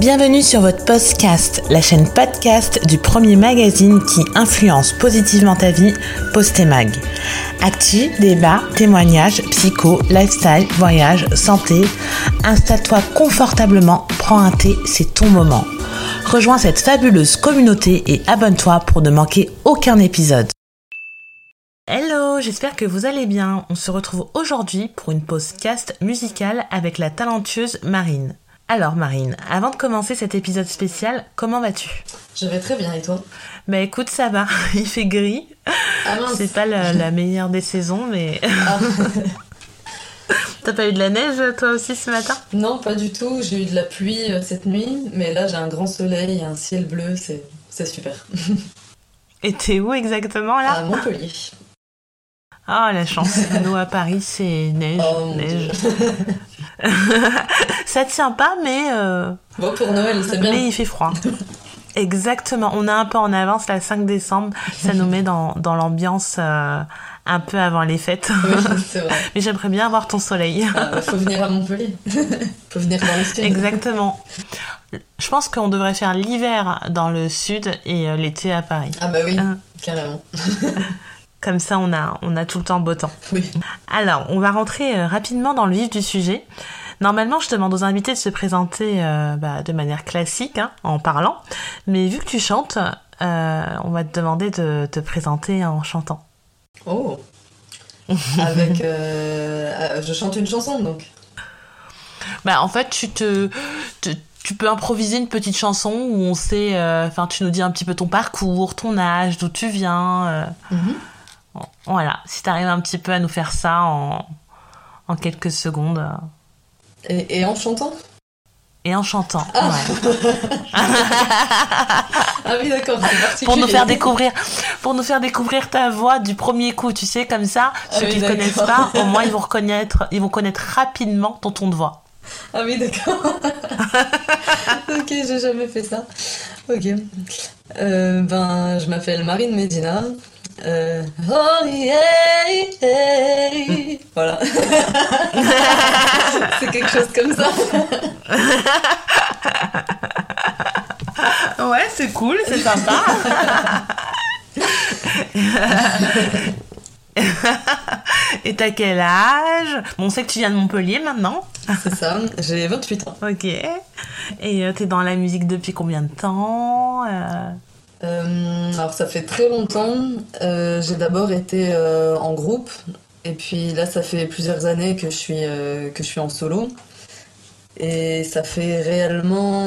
Bienvenue sur votre podcast, la chaîne podcast du premier magazine qui influence positivement ta vie, Postemag. Actu, débat, témoignages, psycho, lifestyle, voyage, santé. Installe-toi confortablement, prends un thé, c'est ton moment. Rejoins cette fabuleuse communauté et abonne-toi pour ne manquer aucun épisode. Hello, j'espère que vous allez bien. On se retrouve aujourd'hui pour une podcast musicale avec la talentueuse Marine. Alors Marine, avant de commencer cet épisode spécial, comment vas-tu? Je vais très bien et toi? Bah écoute, ça va. Il fait gris. Ah C'est pas la, la meilleure des saisons, mais Ah. t'as pas eu de la neige toi aussi ce matin? Non, pas du tout. J'ai eu de la pluie euh, cette nuit, mais là j'ai un grand soleil, un ciel bleu, c'est c'est super. Et t'es où exactement là? À Montpellier. Ah la chance. Nous à Paris c'est neige, Oh neige. ça tient pas, mais euh, Bon, pour Noël, c'est bien. mais il fait froid. Exactement. On a un peu en avance, la 5 décembre. Ça nous met dans, dans l'ambiance euh, un peu avant les fêtes. Oui, c'est vrai. Mais j'aimerais bien avoir ton soleil. Ah, bah, faut venir à Montpellier. faut venir dans le sud. Exactement. Je pense qu'on devrait faire l'hiver dans le sud et euh, l'été à Paris. Ah bah oui, carrément. Comme ça, on a, on a tout le temps beau temps. Oui. Alors, on va rentrer euh, rapidement dans le vif du sujet. Normalement, je demande aux invités de se présenter euh, bah, de manière classique, hein, en parlant. Mais vu que tu chantes, euh, on va te demander de te présenter en chantant. Oh Avec. euh, je chante une chanson donc. Bah, en fait, tu te, te- tu peux improviser une petite chanson où on sait, euh, enfin, tu nous dis un petit peu ton parcours, ton âge, d'où tu viens. euh, Mhm. Voilà, si tu arrives un petit peu à nous faire ça en, en quelques secondes. Et, et en chantant? Et en chantant, ouais. Ah oui, d'accord, pour nous faire découvrir, pour nous faire découvrir ta voix du premier coup, tu sais, comme ça, Ah ceux oui, qui ne connaissent pas, au moins ils vont reconnaître, ils vont connaître rapidement ton ton de voix. Ah oui, d'accord. ok, j'ai jamais fait ça. Ok. Euh, ben, je m'appelle Marine Medina. Euh, oh yeah, yeah. Voilà. C'est quelque chose comme ça. Ouais, c'est cool, c'est sympa. Et t'as quel âge? Bon, on sait que tu viens de Montpellier maintenant. C'est ça. J'ai 28 ans. Ok. Et euh, t'es dans la musique depuis combien de temps Euh, Euh, alors ça fait très longtemps. Euh, j'ai d'abord été euh, en groupe et puis là ça fait plusieurs années que je suis que je suis en solo. Et ça fait réellement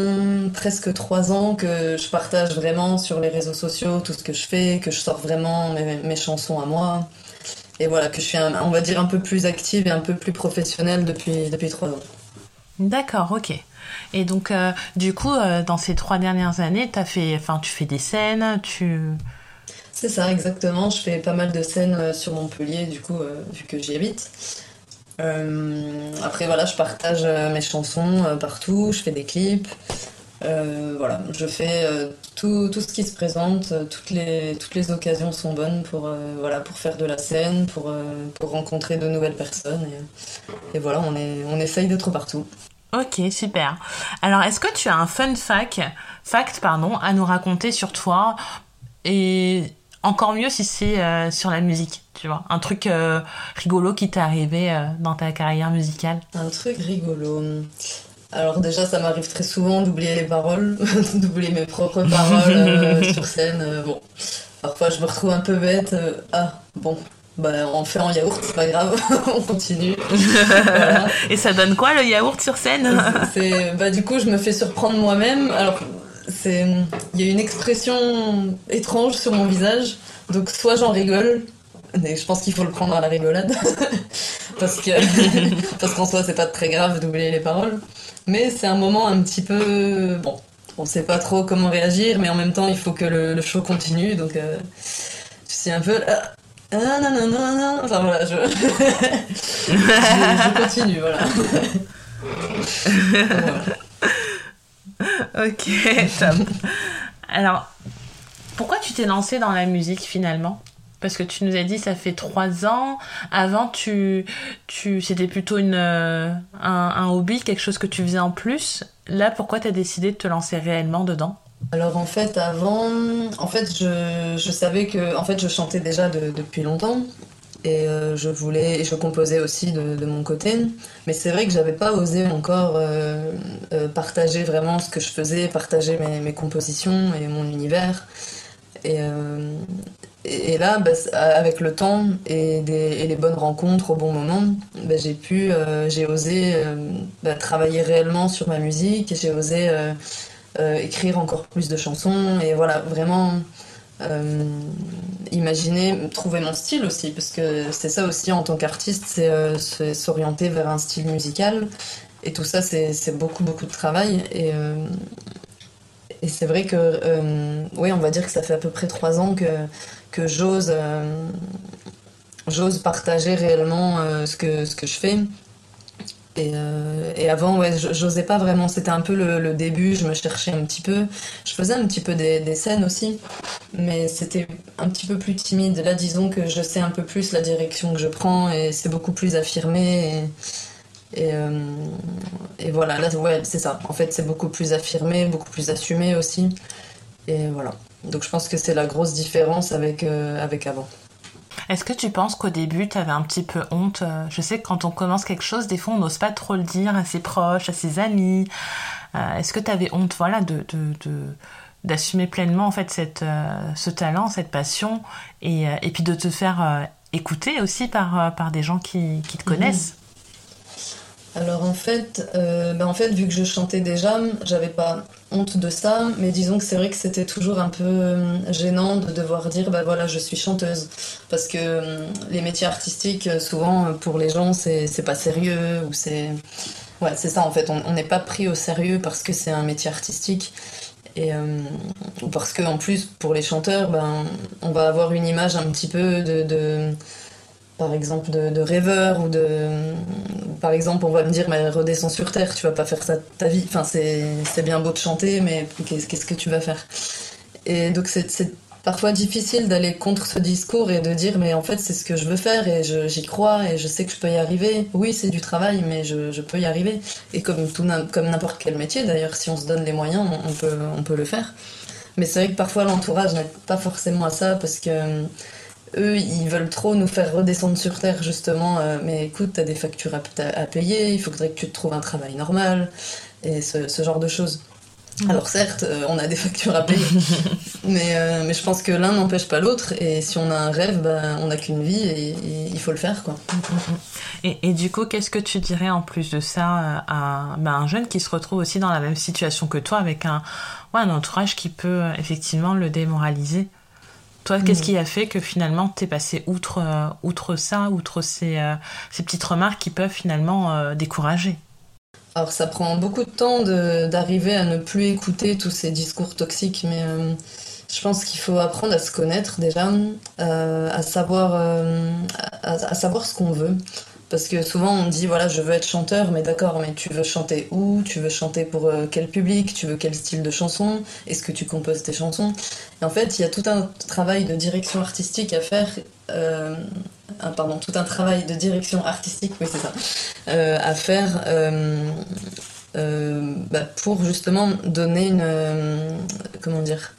presque trois ans que je partage vraiment sur les réseaux sociaux tout ce que je fais, que je sors vraiment mes, mes chansons à moi. Et voilà, que je suis, un- on va dire, un peu plus active et un peu plus professionnelle depuis, depuis trois ans. D'accord, ok. Et donc, euh, du coup, euh, dans ces trois dernières années, t'as fait, tu fais des scènes, tu. C'est ça, exactement. Je fais pas mal de scènes euh, sur Montpellier, du coup, vu que j'y habite. Après, voilà, je partage mes chansons partout, je fais des clips. Euh, voilà, je fais euh, tout, tout ce qui se présente, euh, toutes les, toutes les occasions sont bonnes pour, voilà, pour faire de la scène, pour, pour rencontrer de nouvelles personnes. Et, et voilà, on, est, on essaye d'être partout. Ok, super. Alors, est-ce que tu as un fun fact, fact pardon, à nous raconter sur toi et encore mieux si c'est sur la musique, tu vois, un truc rigolo qui t'est arrivé dans ta carrière musicale? Un truc rigolo. Alors déjà, ça m'arrive très souvent d'oublier les paroles, d'oublier mes propres paroles euh, sur scène. euh, bon, parfois je me retrouve un peu bête. euh, ah, bon, bah on fait en yaourt, c'est pas grave, on continue. Voilà. Et ça donne quoi le yaourt sur scène? Bah du coup, je me fais surprendre moi-même. Alors, c'est, il y a une expression étrange sur mon visage. Donc soit j'en rigole, mais je pense qu'il faut le prendre à la rigolade, parce que parce qu'en soi c'est pas très grave d'oublier les paroles. Mais c'est un moment un petit peu bon. On sait pas trop comment réagir, mais en même temps il faut que le, le show continue. Donc euh, je suis un peu ah, ah, non non non non. Enfin voilà, je je, je continue voilà. Voilà. Ok, top. Alors, pourquoi tu t'es lancé dans la musique finalement? Parce que tu nous as dit ça fait trois ans. Avant, tu, tu, c'était plutôt une, euh, un, hobby, quelque chose que tu faisais en plus. Là, pourquoi tu as décidé de te lancer réellement dedans? Alors en fait avant, en fait je, je, savais que en fait je chantais déjà depuis longtemps et euh, je voulais je composais aussi de, mon côté mais c'est vrai que j'avais pas osé encore euh, partager vraiment ce que je faisais partager mes, mes compositions et mon univers et, et là bah, avec le temps et, les bonnes rencontres au bon moment bah, j'ai pu j'ai osé bah, travailler réellement sur ma musique j'ai osé écrire encore plus de chansons et voilà vraiment euh, imaginer, trouver mon style aussi, parce que c'est ça aussi en tant qu'artiste, c'est euh, s'orienter vers un style musical. Et tout ça, c'est beaucoup, beaucoup de travail. Euh, et c'est vrai que, oui, on va dire que ça fait à peu près trois ans que, que j'ose j'ose partager réellement ce, que, ce que je fais. Et, euh, et, avant, ouais, j'osais pas vraiment. C'était un peu le, début. Je me cherchais un petit peu. Je faisais un petit peu des, des scènes aussi, mais c'était un petit peu plus timide. Là, disons que je sais un peu plus la direction que je prends et c'est beaucoup plus affirmé. Et, euh, et voilà, là, ouais, c'est ça. En fait, c'est beaucoup plus affirmé, beaucoup plus assumé aussi. Et voilà. Donc, je pense que c'est la grosse différence avec, euh, avec avant. Est-ce que tu penses qu'au début, tu avais un petit peu honte euh, Je sais que quand on commence quelque chose, des fois, on n'ose pas trop le dire à ses proches, à ses amis. Euh, est-ce que tu avais honte voilà, de, d'assumer pleinement en fait cette, euh, ce talent, cette passion, et, et puis de te faire écouter aussi par, par des gens qui, qui te connaissent? Alors en fait, euh, ben en fait, vu que je chantais déjà, j'avais pas honte de ça, mais disons que c'est vrai que c'était toujours un peu euh, gênant de devoir dire bah voilà, je suis chanteuse. Parce que euh, les métiers artistiques, souvent pour les gens, c'est pas sérieux, ou c'est. Ouais, c'est ça en fait, on n'est pas pris au sérieux parce que c'est un métier artistique. Et parce que en plus, pour les chanteurs, ben, on va avoir une image un petit peu de par exemple de, rêveur ou de par exemple on va me dire mais redescends sur terre tu vas pas faire ça ta vie. Enfin c'est bien beau de chanter mais qu'est-ce que tu vas faire? Et donc c'est parfois difficile d'aller contre ce discours et de dire mais en fait c'est ce que je veux faire et j'y crois et je sais que je peux y arriver. Oui c'est du travail mais je, je, peux y arriver. Et comme tout comme n'importe quel métier d'ailleurs si on se donne les moyens on, peut on peut le faire. Mais c'est vrai que parfois l'entourage n'aide pas forcément à ça parce que eux, ils veulent trop nous faire redescendre sur Terre, justement. Euh, mais écoute, t'as des factures à, payer, il faudrait que tu te trouves un travail normal, et ce, genre de choses. Mm. Alors certes, euh, on a des factures à payer, mais, euh, mais je pense que l'un n'empêche pas l'autre, et si on a un rêve, ben, on n'a qu'une vie, et, il faut le faire. quoi. Et, et du coup, qu'est-ce que tu dirais en plus de ça à ben, un jeune qui se retrouve aussi dans la même situation que toi, avec un, ouais, un entourage qui peut effectivement le démoraliser? Toi, qu'est-ce mm. qui a fait que finalement t'es passé outre, euh, outre ça, outre ces, euh, ces, petites remarques qui peuvent finalement euh, décourager? Alors ça prend beaucoup de temps d'arriver à ne plus écouter tous ces discours toxiques, mais je pense qu'il faut apprendre à se connaître déjà, à, savoir, à, savoir ce qu'on veut. Parce que souvent on dit voilà je veux être chanteur mais d'accord mais tu veux chanter où? Tu veux chanter pour euh, quel public? Tu veux quel style de chanson? Est-ce que tu composes tes chansons? Et en fait il y a tout un travail de direction artistique à faire euh, pardon tout un travail de direction artistique oui c'est ça euh, à faire bah, pour justement donner une comment dire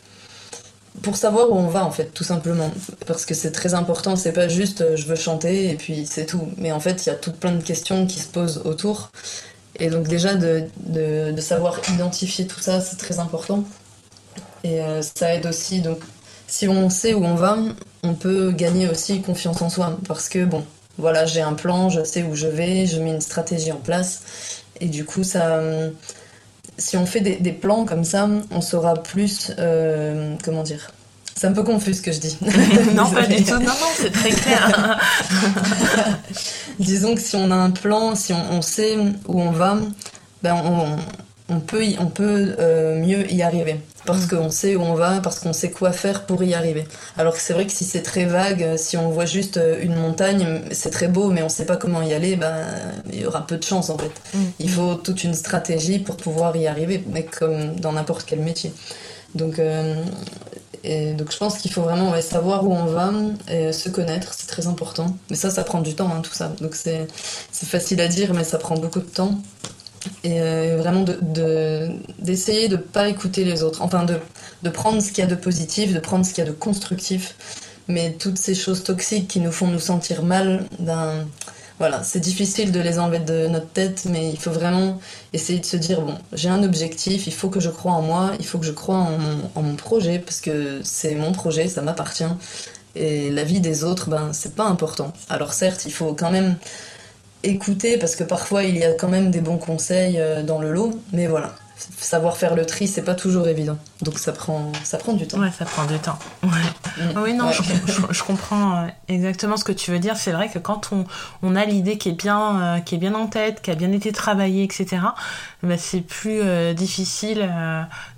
pour savoir où on va en fait tout simplement. Parce que c'est très important c'est pas juste euh, je veux chanter et puis c'est tout. Mais en fait il y a tout plein de questions qui se posent autour. Et donc déjà de, de, savoir identifier tout ça c'est très important. Et euh, ça aide aussi. Donc si on sait où on va on peut gagner aussi confiance en soi. Parce que bon voilà j'ai un plan je sais où je vais je mets une stratégie en place. Et du coup ça si on fait des, plans comme ça, on saura plus. Euh, comment dire C'est un peu confus ce que je dis. non, pas du tout. Non, non, c'est très clair. Disons que si on a un plan, si on, sait où on va, ben on, on peut, on peut euh, mieux y arriver. Parce mm. qu'on sait où on va, parce qu'on sait quoi faire pour y arriver. Alors que c'est vrai que si c'est très vague, si on voit juste euh, une montagne, c'est très beau, mais on ne sait pas comment y aller, ben, il y aura peu de chance en fait. Mm. Il faut toute une stratégie pour pouvoir y arriver, mais comme dans n'importe quel métier. Donc, euh, Et donc je pense qu'il faut vraiment savoir où on va et se connaître, c'est très important. Mais ça, ça prend du temps, hein, tout ça. Donc c'est facile à dire, mais ça prend beaucoup de temps. Et euh, vraiment d'essayer de ne pas écouter les autres. Enfin, de, prendre ce qu'il y a de positif, de prendre ce qu'il y a de constructif. Mais toutes ces choses toxiques qui nous font nous sentir mal, ben voilà, c'est difficile de les enlever de notre tête, mais il faut vraiment essayer de se dire bon, j'ai un objectif, il faut que je croie en moi, il faut que je croie en mon, projet, parce que c'est mon projet, ça m'appartient. Et la vie des autres, ben, c'est pas important. Alors certes, il faut quand même écouter, parce que parfois il y a quand même des bons conseils euh, dans le lot, mais voilà, savoir faire le tri, c'est pas toujours évident. Donc ça prend, ça prend du temps. Ouais, ça prend du temps. Ouais. Mm. Oui, non, Je, comprends euh, exactement ce que tu veux dire. C'est vrai que quand on, on a l'idée qui est bien, euh, qui est bien en tête, qui a bien été travaillée, etc. Bah, c'est plus euh, difficile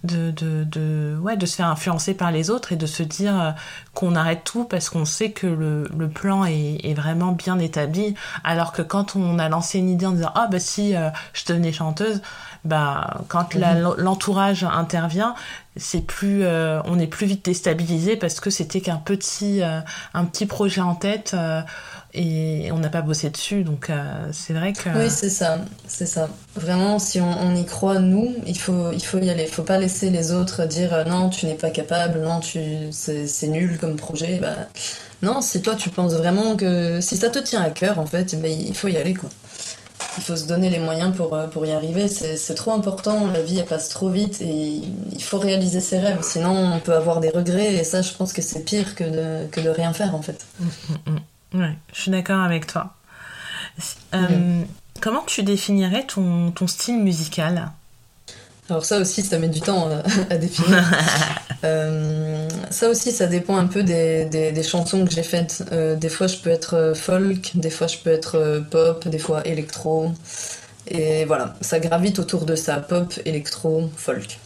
de, de, de, ouais, de se faire influencer par les autres et de se dire qu'on arrête tout parce qu'on sait que le, le plan est, est, vraiment bien établi. Alors que quand on a lancé une idée en disant ah bah si je devenais chanteuse bah, quand mhm. l'entourage intervient, c'est plus, euh, on est plus vite déstabilisé parce que c'était qu'un petit, euh, un petit projet en tête euh, et on n'a pas bossé dessus. Donc c'est vrai que. Oui, c'est ça, c'est ça. Vraiment, si on, y croit nous, il faut, il faut y aller. Il faut pas laisser les autres dire non, tu n'es pas capable, non, tu, c'est nul comme projet. Bah, non, si toi tu penses vraiment que si ça te tient à cœur, en fait, bah, il faut y aller quoi il faut se donner les moyens pour, euh, pour y arriver. C'est trop important, la vie elle passe trop vite et il faut réaliser ses rêves. Sinon, on peut avoir des regrets et ça, je pense que c'est pire que de, que de rien faire en fait. Mm, mm, mm. Ouais, je suis d'accord avec toi. Euh, comment tu définirais ton, ton style musical? Alors ça aussi, ça met du temps euh, à définir. Euh, ça aussi, ça dépend un peu des, des, chansons que j'ai faites. Euh, des fois, je peux être folk, des fois, je peux être pop, des fois électro. Et voilà, ça gravite autour de ça, pop, électro, folk.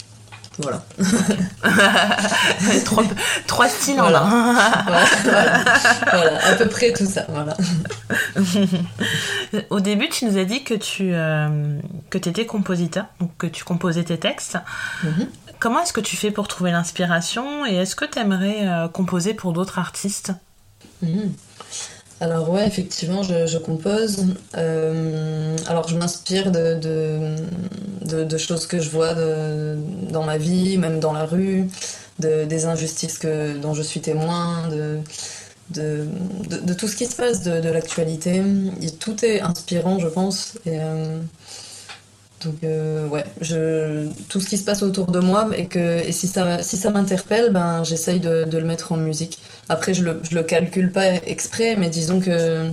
Voilà. trois, styles en un. voilà, à peu près tout ça. Voilà. Au début, tu nous as dit que tu euh, que étais compositeur, donc que tu composais tes textes. Mhm. Comment est-ce que tu fais pour trouver l'inspiration et est-ce que tu aimerais euh, composer pour d'autres artistes? Mhm. Alors ouais, effectivement, je, compose. Euh, alors je m'inspire de, de, choses que je vois dans ma vie, même dans la rue, des injustices que, dont je suis témoin, de, de, tout ce qui se passe, de, l'actualité. Tout est inspirant, je pense. Euh, donc euh, ouais, tout ce qui se passe autour de moi et que et si ça si ça m'interpelle, ben j'essaye de, le mettre en musique. Après je le je le calcule pas exprès, mais disons que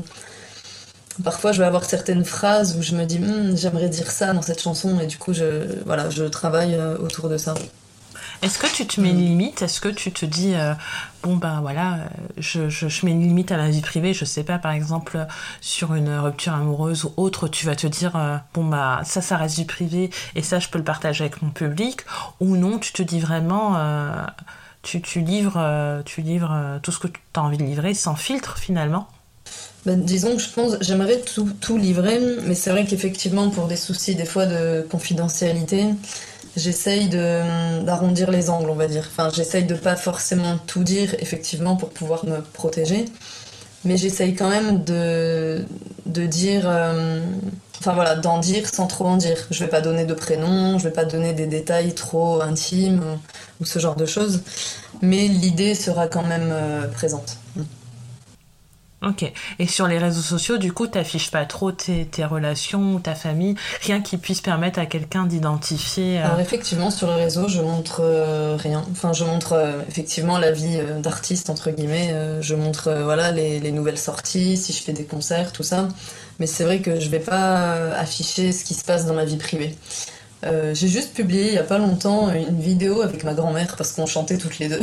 parfois je vais avoir certaines phrases où je me dis hmm, j'aimerais dire ça dans cette chanson et du coup je voilà je travaille euh, autour de ça. Est-ce que tu te mets une limite? Est-ce que tu te dis, euh, bon ben voilà, euh, je, je, mets une limite à ma vie privée, je sais pas, par exemple, sur une rupture amoureuse ou autre, tu vas te dire, euh, bon bah ça, ça reste du privé et ça, je peux le partager avec mon public, ou non, tu te dis vraiment, tu, tu, livres, tu livres tout ce que tu as envie de livrer sans filtre finalement? Ben, disons que je pense, j'aimerais tout, tout livrer, mais c'est vrai qu'effectivement, pour des soucis des fois de confidentialité, j'essaye d'arrondir les angles, on va dire. Enfin, j'essaye de pas forcément tout dire, effectivement, pour pouvoir me protéger. Mais j'essaye quand même de, dire. Euh, enfin voilà, d'en dire sans trop en dire. Je vais pas donner de prénom, je vais pas donner des détails trop intimes ou, ce genre de choses. Mais l'idée sera quand même euh, présente. Ok. Et sur les réseaux sociaux, du coup, t'affiches pas trop tes, tes, relations, ta famille, rien qui puisse permettre à quelqu'un d'identifier. Euh, Alors effectivement, sur les réseaux, je montre euh, rien. Enfin, je montre euh, effectivement la vie d'artiste entre guillemets. je montre voilà les, les, nouvelles sorties, si je fais des concerts, tout ça. Mais c'est vrai que je vais pas afficher ce qui se passe dans ma vie privée. J'ai juste publié il y a pas longtemps une vidéo avec ma grand-mère parce qu'on chantait toutes les deux.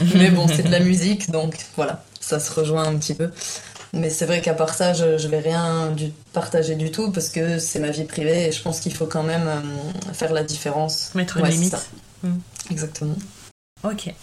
Mais bon, c'est de la musique, donc voilà ça se rejoint un petit peu. Mais c'est vrai qu'à part ça, je, je vais rien du, partager du tout parce que c'est ma vie privée et je pense qu'il faut quand même euh, faire la différence. Mettre une limite. Mm. Exactement. Ok.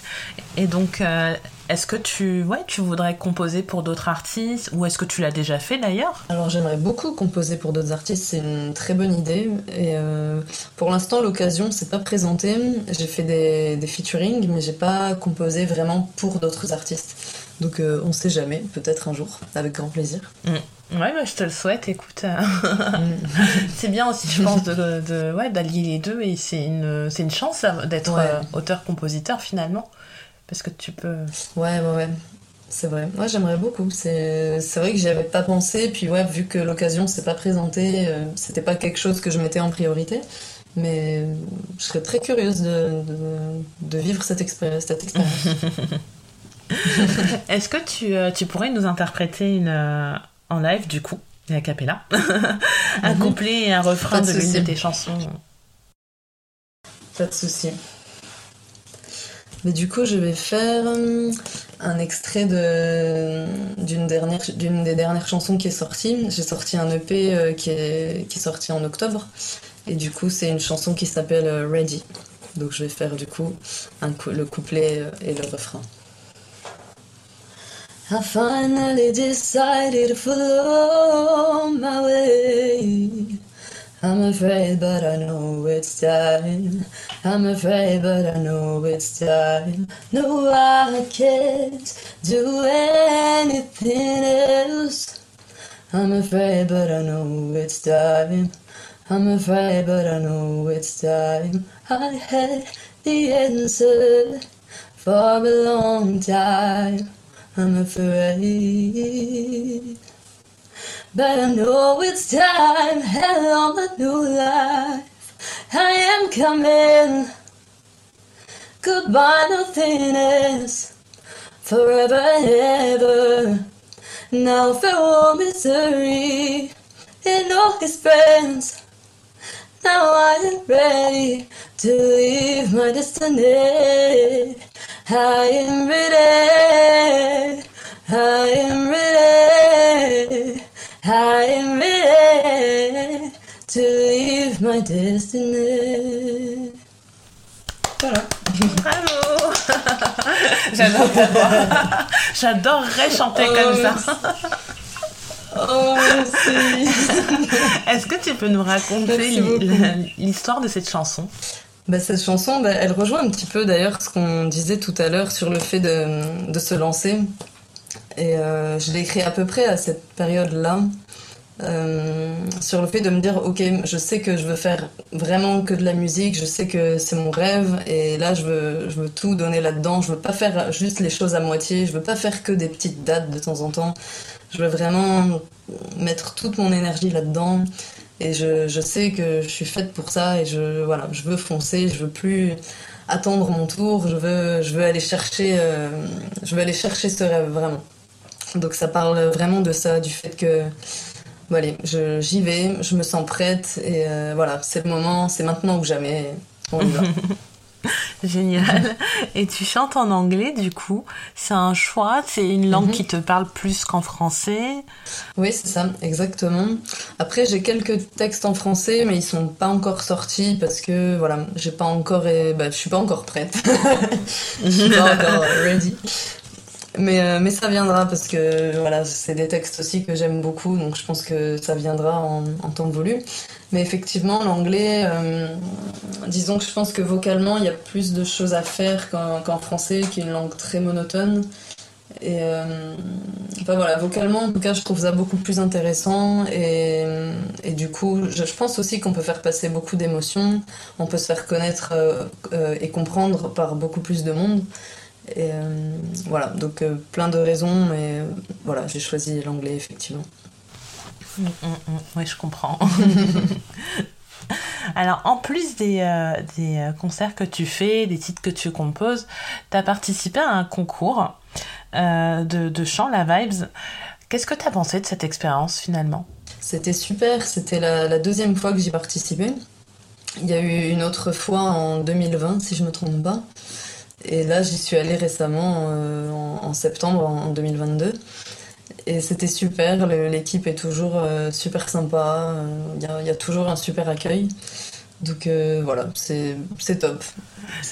Et donc, euh, est-ce que tu, ouais, tu voudrais composer pour d'autres artistes ou est-ce que tu l'as déjà fait d'ailleurs? Alors j'aimerais beaucoup composer pour d'autres artistes, c'est une très bonne idée. Et euh, pour l'instant, l'occasion s'est pas présentée. J'ai fait des, des featuring, mais j'ai pas composé vraiment pour d'autres artistes. Donc euh, on sait jamais, peut-être un jour, avec grand plaisir. Mm. Ouais, bah, je te le souhaite, écoute. c'est bien aussi, je pense, de, de ouais, d'allier les deux et c'est une, c'est une chance d'être Ouais. euh, auteur-compositeur finalement. Parce que tu peux. Ouais, ouais, ouais. C'est vrai. Moi, j'aimerais beaucoup. C'est c'est vrai que j'y avais pas pensé. Puis, ouais, vu que l'occasion s'est pas présentée, euh, c'était pas quelque chose que je mettais en priorité. Mais euh, je serais très curieuse de, de, de vivre cette, cette expérience. Est-ce que tu, euh, tu pourrais nous interpréter une, euh, en live du coup, a cappella, un Mhm. couplet et un refrain Pas de de l'une de tes chansons Pas de souci. Mais du coup, je vais faire euh, un extrait de d'une dernière d'une des dernières chansons qui est sortie. J'ai sorti un EP qui est qui est sorti en octobre et du coup, c'est une chanson qui s'appelle Ready. Donc je vais faire du coup un le couplet et le refrain. I finally decided to follow my way. I'm afraid, but I know it's time. I'm afraid, but I know it's time. No, I can't do anything else. I'm afraid, but I know it's time. I'm afraid, but I know it's time. I had the answer for a long time. I'm afraid. But I know it's time, hello, a new life. I am coming. Goodbye, nothingness. Forever and ever. Now for misery and all his friends. Now I am ready to leave my destiny. I am ready. I am ready. I am ready to leave my destiny. Voilà. Bravo J'adore ta voix. J'adorerais chanter Oh, comme ça. Oh. Est-ce que tu peux nous raconter l'histoire de cette chanson? Bah, cette chanson, bah, elle rejoint un petit peu d'ailleurs ce qu'on disait tout à l'heure sur le fait de, de se lancer. Et euh, je l'ai écrit à peu près à cette période-là, euh, sur le fait de me dire, ok, je sais que je veux faire vraiment que de la musique, je sais que c'est mon rêve, et là je veux, je veux tout donner là-dedans. Je veux pas faire juste les choses à moitié, je veux pas faire que des petites dates de temps en temps. Je veux vraiment mettre toute mon énergie là-dedans. Et je, je sais que je suis faite pour ça et je, voilà, je veux foncer, je veux plus attendre mon tour, je veux, je veux aller chercher, euh, je veux aller chercher ce rêve vraiment. Donc ça parle vraiment de ça, du fait que, bon, j'y vais, je me sens prête et euh, voilà, c'est le moment, c'est maintenant ou jamais, on y va. Génial. Et tu chantes en anglais du coup. C'est un choix, c'est une langue Mhm. qui te parle plus qu'en français. Oui, c'est ça, exactement. Après, j'ai quelques textes en français, mais ils sont pas encore sortis parce que voilà, j'ai pas encore, euh, bah, je suis pas encore prête. je suis pas encore ready. Mais, euh, mais ça viendra parce que voilà, c'est des textes aussi que j'aime beaucoup, donc je pense que ça viendra en, en temps voulu. Mais effectivement, l'anglais, euh, disons que je pense que vocalement, il y a plus de choses à faire qu'en français, qui est une langue très monotone. Et euh, enfin voilà, vocalement, en tout cas, je trouve ça beaucoup plus intéressant. Et, du coup, je, pense aussi qu'on peut faire passer beaucoup d'émotions. On peut se faire connaître et comprendre par beaucoup plus de monde. Et euh, voilà, donc euh, plein de raisons, mais euh, voilà, j'ai choisi l'anglais effectivement. Mm, mm, mm. Oui, je comprends. Alors, en plus des, euh, des concerts que tu fais, des titres que tu composes, tu as participé à un concours de, de chant, la Vibes. Qu'est-ce que tu as pensé de cette expérience finalement? C'était super, c'était la, la deuxième fois que j'y participais. Il y a eu une autre fois en 2020, si je me trompe pas. Et là, j'y suis allée récemment, euh, en, septembre en 2022. Et c'était super, l'équipe est toujours euh, super sympa, euh, il il y a toujours un super accueil. Donc voilà, c'est top.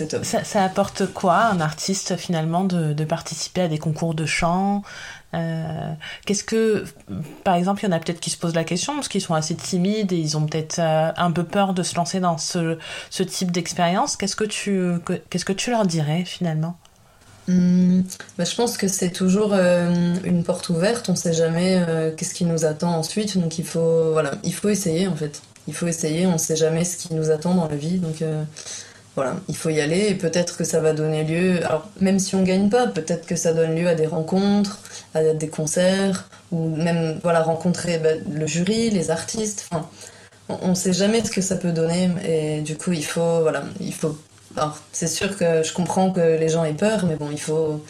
top. Ça, apporte quoi un artiste finalement de, participer à des concours de chant euh, Qu'est-ce que, par exemple, il y en a peut-être qui se posent la question parce qu'ils sont assez timides et ils ont peut-être euh, un peu peur de se lancer dans ce, type d'expérience. Qu'est-ce que tu qu'est-ce que tu leur dirais finalement? Hmm, bah, je pense que c'est toujours euh, une porte ouverte. On ne sait jamais qu'est-ce qui nous attend ensuite, donc il faut voilà, il faut essayer en fait. Il faut essayer. On ne sait jamais ce qui nous attend dans la vie, donc voilà, il faut y aller et peut-être que ça va donner lieu, alors même si on gagne pas, peut-être que ça donne lieu à des rencontres, à des concerts, ou même voilà rencontrer bah, le jury, les artistes. Enfin, on ne sait jamais ce que ça peut donner et du coup il faut voilà, il faut. Alors c'est sûr que je comprends que les gens aient peur, mais bon il faut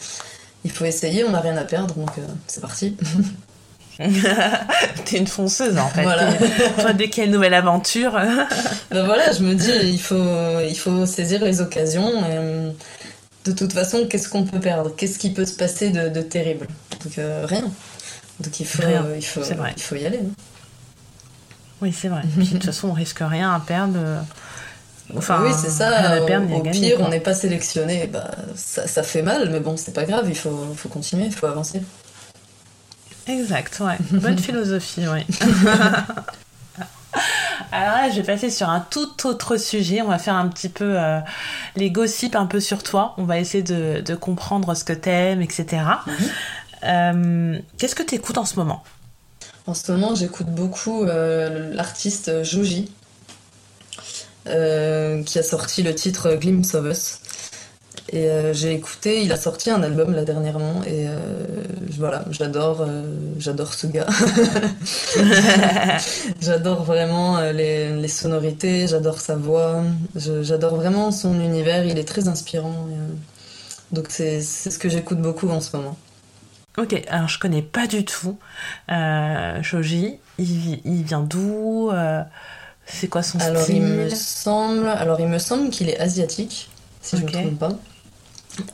il faut essayer, on n'a rien à perdre donc euh, c'est parti. T'es une fonceuse en fait. Toi, dès qu'il y a une nouvelle aventure. ben voilà, je me dis, il faut, il faut saisir les occasions. Et, de toute façon, qu'est-ce qu'on peut perdre? Qu'est-ce qui peut se passer de, terrible? Donc euh, rien. Donc il faut, il faut, il faut y aller. oui, c'est vrai. de toute façon, on risque rien à perdre. Enfin, oui, c'est ça. au, pire, on n'est pas sélectionné. Bah, ça, ça, fait mal, mais bon, c'est pas grave. Il faut, faut continuer, il faut avancer. Exact, ouais. Bonne philosophie, oui. Alors là, je vais passer sur un tout autre sujet. On va faire un petit peu euh, les gossips un peu sur toi. On va essayer de, de comprendre ce que t'aimes, etc. Mhm. Euh, qu'est-ce que tu écoutes en ce moment? En ce moment, j'écoute beaucoup euh, l'artiste Joji, qui a sorti le titre Glimpse of Us. Et euh, j'ai écouté, il a sorti un album là dernièrement et euh, voilà, j'adore, euh, j'adore ce gars. j'adore vraiment les, les, sonorités, j'adore sa voix, j'adore vraiment son univers, il est très inspirant. donc c'est ce que j'écoute beaucoup en ce moment. Ok, alors je connais pas du tout Shoji, il, il vient d'où C'est quoi son alors, style? il me semble, Alors il me semble qu'il est asiatique, si je ne me trompe pas.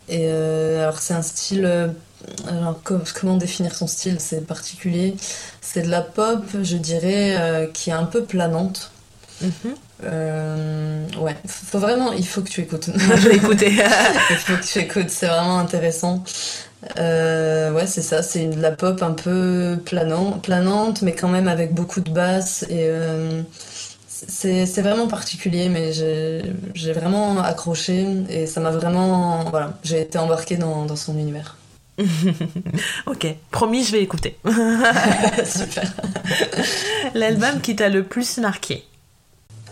Et euh, alors c'est un style, euh, alors comment définir son style? C'est particulier. C'est de la pop, je dirais, euh, qui est un peu planante. Mm-hmm. ouais, faut vraiment, il faut que tu écoutes. je vais écouter. il faut que tu écoutes, c'est vraiment intéressant. ouais, c'est ça, c'est de la pop un peu planant, planante, mais quand même avec beaucoup de basses et c'est vraiment particulier, mais j'ai vraiment accroché et ça m'a vraiment. Voilà, j'ai été embarquée dans, dans son univers. ok, promis, je vais écouter. Super. L'album qui t'a le plus marqué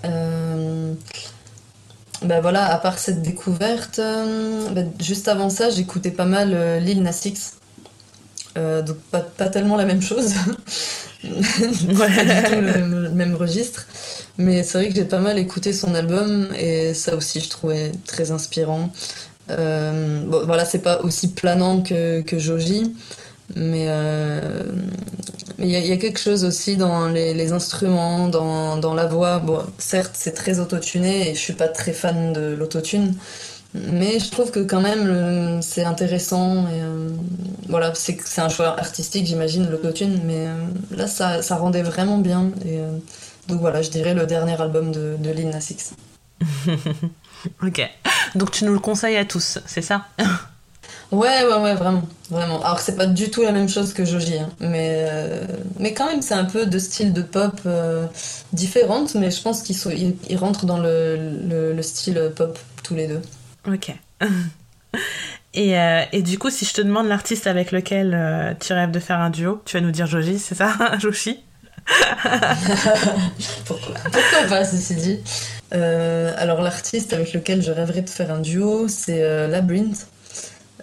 euh, Ben voilà, à part cette découverte, euh, ben juste avant ça, j'écoutais pas mal euh, Lil Nas X. donc pas, pas, tellement la même chose. pas du tout le même registre. Mais c'est vrai que j'ai pas mal écouté son album et ça aussi je trouvais très inspirant. Euh, bon, voilà, c'est pas aussi planant que, que Joji, mais euh, il y, a quelque chose aussi dans les, instruments, dans, dans, la voix. Bon, certes, c'est très autotuné et je suis pas très fan de l'autotune, mais je trouve que quand même c'est intéressant. Et, euh, voilà, c'est un choix artistique, j'imagine, l'autotune, mais euh, là ça, ça rendait vraiment bien. Donc voilà, je dirais le dernier album de, de Lil Nas X. ok. Donc tu nous le conseilles à tous, c'est ça? Ouais, ouais, ouais, vraiment, vraiment. Alors c'est pas du tout la même chose que Joji, hein, mais euh, mais quand même c'est un peu de style de pop euh, différente, mais je pense qu'ils ils, rentrent dans le, le, style pop tous les deux. Ok. Et, euh, et, du coup, si je te demande l'artiste avec lequel tu rêves de faire un duo, tu vas nous dire Joji, c'est ça Joshi pourquoi, pourquoi, pas, ceci dit euh, Alors, l'artiste avec lequel je rêverais de faire un duo, c'est euh, Labyrinth.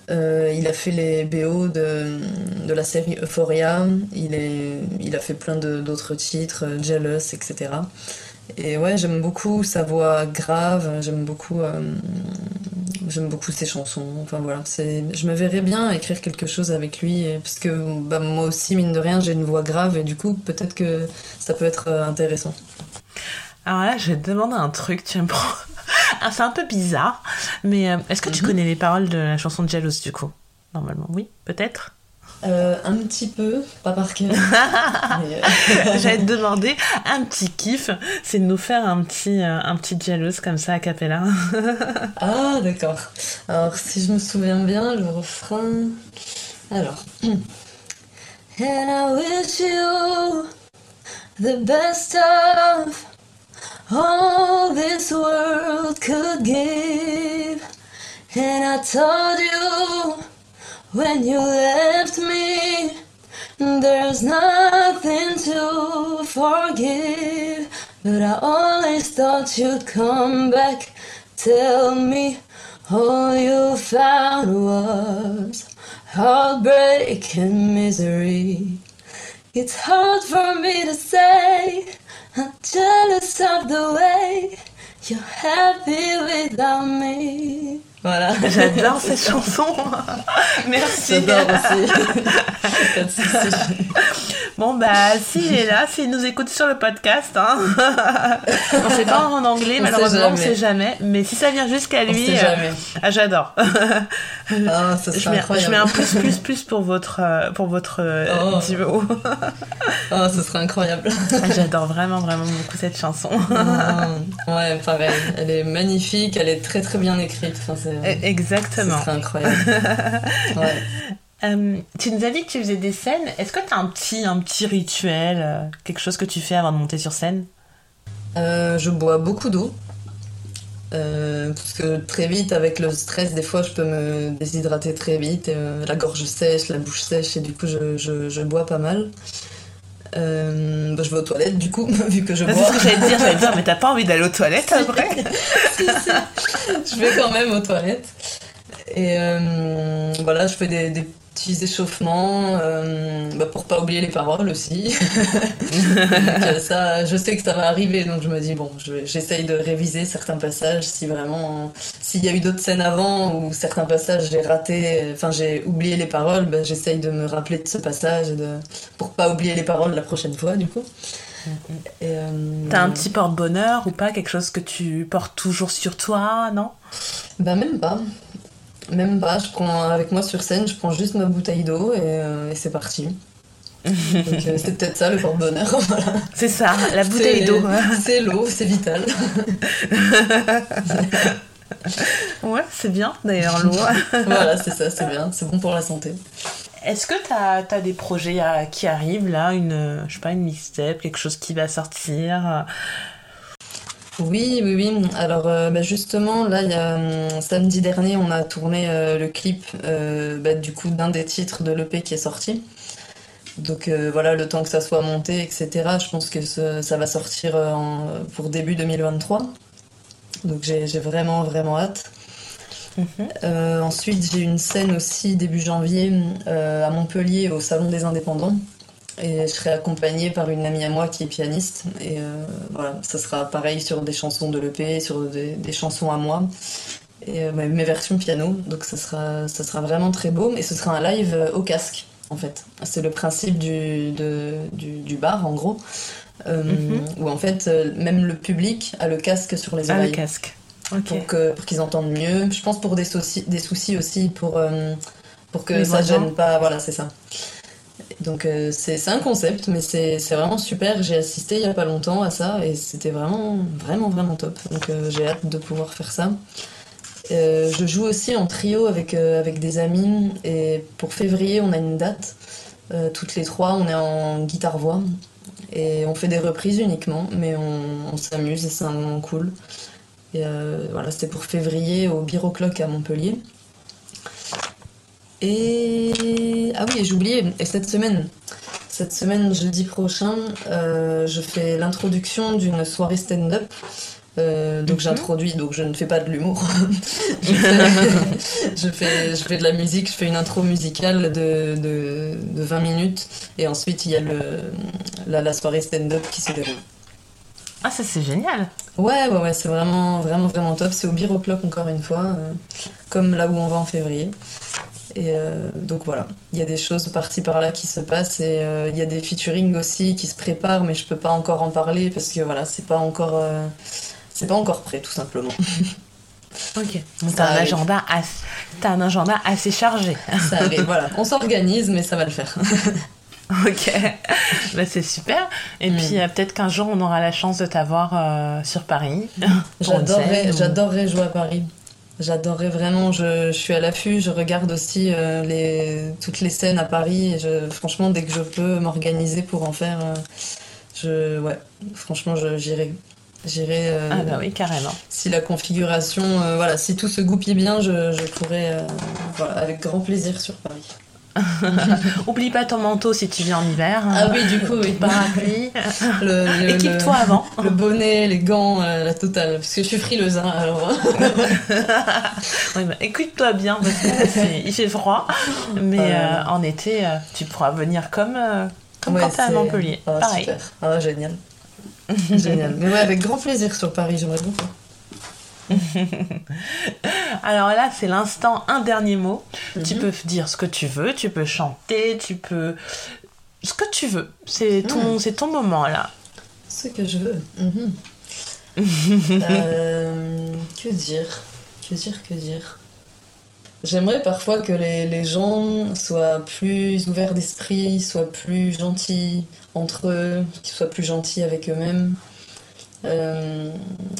Euh, il a fait les BO de, de, la série Euphoria, il, est, il a fait plein d'autres titres, Jealous, etc. Et ouais, j'aime beaucoup sa voix grave, j'aime beaucoup, j'aime beaucoup ses chansons. Enfin voilà, c'est, je me verrais bien écrire quelque chose avec lui, parce que bah, moi aussi, mine de rien, j'ai une voix grave et du coup, peut-être que ça peut être euh, intéressant. Alors là, je vais te demander un truc, tu me prends. Ah, c'est un peu bizarre, mais euh, est-ce que tu mhm. connais les paroles de la chanson de Jealous du coup? Normalement, oui, peut-être? Euh, un petit peu, pas par cœur. Euh, J'allais te demander un petit kiff, c'est de nous faire un petit, euh, un petit jealous comme ça à capella. ah, d'accord. Alors, si je me souviens bien, le refrain. Alors. And I wish you the best of all this world could give. And I told you. When you left me, there's nothing to forgive. But I always thought you'd come back. Tell me all you found was heartbreak and misery. It's hard for me to say, I'm jealous of the way you're happy without me. Voilà. J'adore cette chanson. Merci. J'adore aussi. bon, bah, s'il est là, s'il nous écoute sur le podcast, hein. on sait pas en anglais, malheureusement, on sait jamais. Mais si ça vient jusqu'à lui, on sait jamais. Euh, ah, j'adore. Ah, je, mets, je mets un plus, plus, plus pour votre, euh, pour votre euh, oh. duo. oh, ce serait incroyable. Ah, j'adore vraiment, vraiment beaucoup cette chanson. ouais, pareil. Elle est magnifique, elle est très, très bien écrite. Enfin, E, exactement. C'est incroyable. Euh, tu nous as dit que tu faisais des scènes. Est-ce que tu as un petit, un petit rituel, euh, quelque chose que tu fais avant de monter sur scène? Euh, Je bois beaucoup d'eau. parce que très vite, avec le stress, des fois, je peux me déshydrater très vite. la gorge sèche, la bouche sèche, et du coup, je, je bois pas mal. Euh, bah, je vais aux toilettes du coup, vu que je bois. C'est ce que j'allais te dire, j'allais dire, mais t'as pas envie d'aller aux toilettes après si, si. Je vais quand même aux toilettes. Et euh, voilà, je fais des, des petits échauffements euh, bah pour pas oublier les paroles aussi. Euh, ça, je sais que ça va arriver, donc je me dis bon, j'essaye de réviser certains passages si vraiment, s'il y a eu d'autres scènes avant ou certains passages j'ai raté, enfin j'ai oublié les paroles, bah, j'essaye de me rappeler de ce passage de, pour pas oublier les paroles la prochaine fois du coup. Euh, T'as un petit porte-bonheur ou pas? Quelque chose que tu portes toujours sur toi, non? Bah même pas. Même pas, je prends avec moi sur scène, je prends juste ma bouteille d'eau et, euh, c'est parti. Euh, c'est peut-être ça le porte-bonheur. Voilà. C'est ça, la bouteille d'eau. C'est l'eau, c'est vital. ouais, c'est bien d'ailleurs l'eau. voilà, c'est ça, c'est bien, c'est bon pour la santé. Est-ce que tu as, des projets qui arrivent là, une, je sais pas, une mixtape, quelque chose qui va sortir? Oui, oui, oui. Alors euh, bah, justement, là, il y a hum, samedi dernier, on a tourné euh, le clip euh, bah, du coup d'un des titres de l'EP qui est sorti. Donc voilà, le temps que ça soit monté, etc. Je pense que ça va sortir pour début 2023. Donc j'ai vraiment, vraiment hâte. Mhm. ensuite, j'ai une scène aussi début janvier à Montpellier au Salon des Indépendants. Et je serai accompagnée par une amie à moi qui est pianiste. Et euh, voilà, ça sera pareil sur des chansons de l'EP, sur des, chansons à moi. Et euh, mes versions piano. Donc ça sera, ça sera vraiment très beau. Et ce sera un live euh, au casque, en fait. C'est le principe du, du, bar, en gros. Mhm. Où en fait, même le public a le casque sur les oreilles. Ah, le casque. Pour qu'ils entendent mieux. Je pense pour des soucis, des soucis aussi, pour, pour que ça gêne pas. Voilà, c'est ça. Donc euh, c'est un concept, mais c'est vraiment super. J'ai assisté il y a pas longtemps à ça et c'était vraiment, vraiment, vraiment top. Donc euh, j'ai hâte de pouvoir faire ça. Euh, je joue aussi en trio avec, avec des amis et pour février on a une date. toutes les trois, on est en guitare-voix et on fait des reprises uniquement, mais on, s'amuse et c'est un moment cool. Et voilà, c'était pour février au Biroclock à Montpellier. Et ah oui, j'ai oublié, et cette semaine, cette semaine, jeudi prochain, euh, je fais l'introduction d'une soirée stand-up. Euh, donc mhm. j'introduis, donc je ne fais pas de l'humour. je, fais, je, fais, de la musique, je fais une intro musicale de, de, 20 minutes et ensuite il y a le, la, la soirée stand-up qui se déroule. Ah ça c'est génial Ouais, ouais, ouais, c'est vraiment, vraiment, vraiment top. C'est au Clock encore une fois, euh, comme là où on va en février. Et euh, donc voilà, il y a des choses parties par là qui se passent et euh, il y a des featuring aussi qui se préparent, mais je peux pas encore en parler parce que voilà, c'est pas encore, euh, c'est pas encore prêt tout simplement. Ok, donc t'as un agenda assez, t'as un agenda assez chargé. Ça arrive, voilà. On s'organise, mais ça va le faire. ok, bah, c'est super. Et puis euh, peut-être qu'un jour on aura la chance de t'avoir sur Paris. J'adorerais, j'adorerais jouer à Paris. J'adorerais vraiment, je, je, suis à l'affût, je regarde aussi euh, les, toutes les scènes à Paris. Et je, franchement, dès que je peux m'organiser pour en faire, je, ouais, franchement, j'irai. J'irai. ah bah oui, carrément. Si la configuration, voilà, si tout se goupille bien, je, je pourrais, voilà, avec grand plaisir sur Paris. Oublie pas ton manteau si tu viens en hiver. Ah oui, du coup, oui. Parapluie. Équipe-toi avant. Le bonnet, les gants, euh, la totale. Parce que je suis frileuse, hein, alors. oui, bah, écoute-toi bien, parce qu'il fait froid. Mais euh, en été, euh, tu pourras venir comme, comme quand t'es à Montpellier. Ah, Pareil. Super. Ah, génial. génial. Mais ouais, avec grand plaisir sur Paris, j'aimerais beaucoup. Alors là, c'est l'instant, un dernier mot. Tu Mhm. peux dire ce que tu veux, tu peux chanter, tu peux... Ce que tu veux. C'est ton, ton moment là. Ce que je veux. Mhm. Euh, que dire Que dire Que dire? J'aimerais parfois que les, les gens soient plus ouverts d'esprit, soient plus gentils entre eux, qu'ils soient plus gentils avec eux-mêmes. Euh,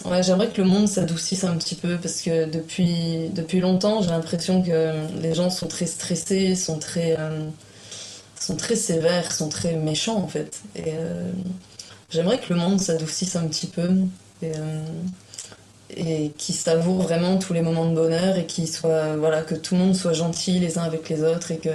ouais, j'aimerais que le monde s'adoucisse un petit peu parce que depuis, depuis longtemps, j'ai l'impression que les gens sont très stressés, sont très, euh, sont très sévères, sont très méchants en fait. Euh, j'aimerais que le monde s'adoucisse un petit peu et, et qui savoure vraiment tous les moments de bonheur et qui soit, voilà, que tout le monde soit gentil les uns avec les autres et que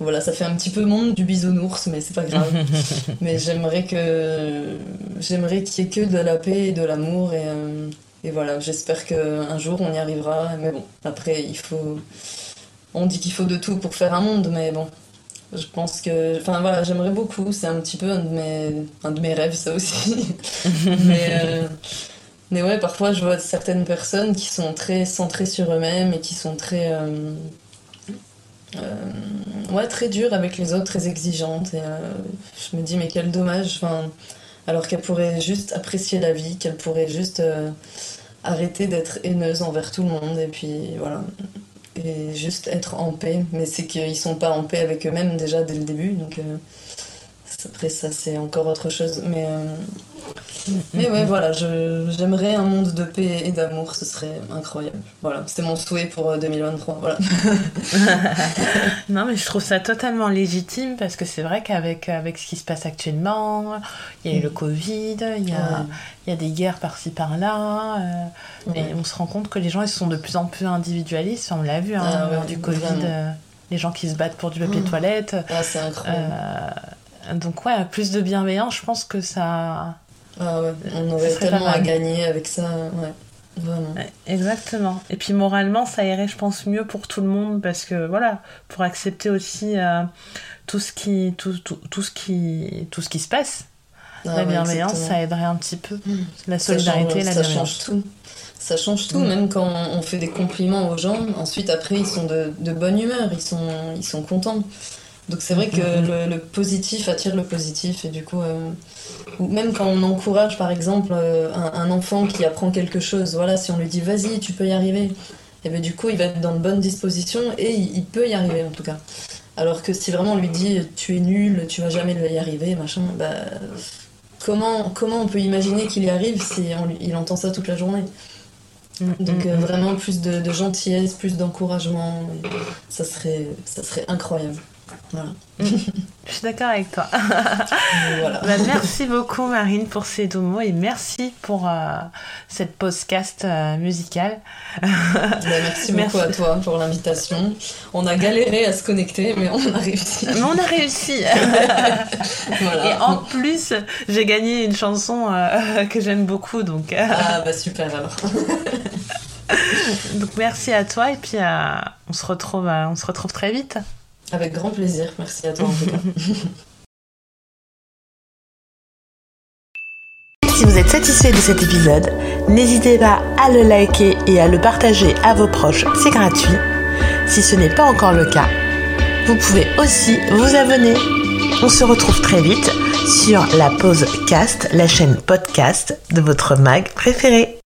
voilà, ça fait un petit peu monde du bisounours, mais c'est pas grave. mais j'aimerais que j'aimerais qu'il y ait que de la paix et de l'amour et, euh, et voilà, j'espère qu'un jour on y arrivera. Mais bon, après il faut, on dit qu'il faut de tout pour faire un monde, mais bon, je pense que, enfin voilà, j'aimerais beaucoup. C'est un petit peu un de mes, un de mes rêves, ça aussi. mais euh, mais ouais, parfois je vois certaines personnes qui sont très centrées sur eux-mêmes et qui sont très euh, ouais, très dures avec les autres, très exigeantes. Et euh, je me dis, mais quel dommage. Alors qu'elles pourraient juste apprécier la vie, qu'elles pourraient juste euh, arrêter d'être haineuses envers tout le monde. Et puis voilà. Et juste être en paix. Mais c'est qu'ils sont pas en paix avec eux-mêmes déjà dès le début. Donc euh, après, ça, c'est encore autre chose. Mais, euh, mais ouais, voilà, j'aimerais un monde de paix et d'amour. Ce serait incroyable. Voilà, c'est mon souhait pour euh, 2023. Voilà. Non, mais je trouve ça totalement légitime parce que c'est vrai qu'avec avec ce qui se passe actuellement, il y a eu le Covid, il y a, Ouais. il y a des guerres par-ci par-là, euh, Ouais. et on se rend compte que les gens ils sont de plus en plus individualistes. On l'a vu hein, Ah ouais, du Covid, vraiment. euh, les gens qui se battent pour du papier Oh. toilette. Ah, c'est incroyable. Euh, donc ouais, plus de bienveillance, je pense que ça... Ah ouais, on aurait tellement à gagner avec ça, ouais, vraiment. Exactement. Et puis moralement, ça irait, je pense, mieux pour tout le monde parce que voilà, pour accepter aussi euh, tout ce qui, tout, tout, tout ce qui, tout ce qui se passe. Ah la ouais, bienveillance, exactement. ça aiderait un petit peu. Mm. La Ça solidarité, change, la ça bienveillance. change tout. Ça change tout, Mm. même quand on fait des compliments aux gens, ensuite après ils sont de, de bonne humeur, ils sont, ils sont contents. Donc c'est vrai que Mhm. le, le positif attire le positif et du coup, euh, ou même quand on encourage par exemple euh, un, un enfant qui apprend quelque chose, voilà, si on lui dit vas-y, tu peux y arriver, et bien du coup il va être dans de bonnes dispositions et il, il peut y arriver en tout cas. Alors que si vraiment on lui dit tu es nul, tu vas jamais y arriver, machin, bah comment, comment on peut imaginer qu'il y arrive si on il entend ça toute la journée? Mm, Donc euh, mm. vraiment plus de, de gentillesse, plus d'encouragement, ça serait, ça serait incroyable. Voilà. Je suis d'accord avec toi. Voilà. Bah, merci beaucoup Marine pour ces doux mots et merci pour euh, cette podcast euh, musicale. Bah, merci beaucoup à toi pour l'invitation. On a galéré à se connecter, mais on a réussi. Mais on a réussi. Voilà. Et en plus, j'ai gagné une chanson euh, que j'aime beaucoup, donc, euh, Ah bah super alors. donc merci à toi et puis on se retrouve, on se retrouve très vite. Avec grand plaisir. Merci à toi. Si vous êtes satisfait de cet épisode, n'hésitez pas à le liker et à le partager à vos proches, c'est gratuit. Si ce n'est pas encore le cas, vous pouvez aussi vous abonner. On se retrouve très vite sur la pause cast, la chaîne podcast de votre mag préféré.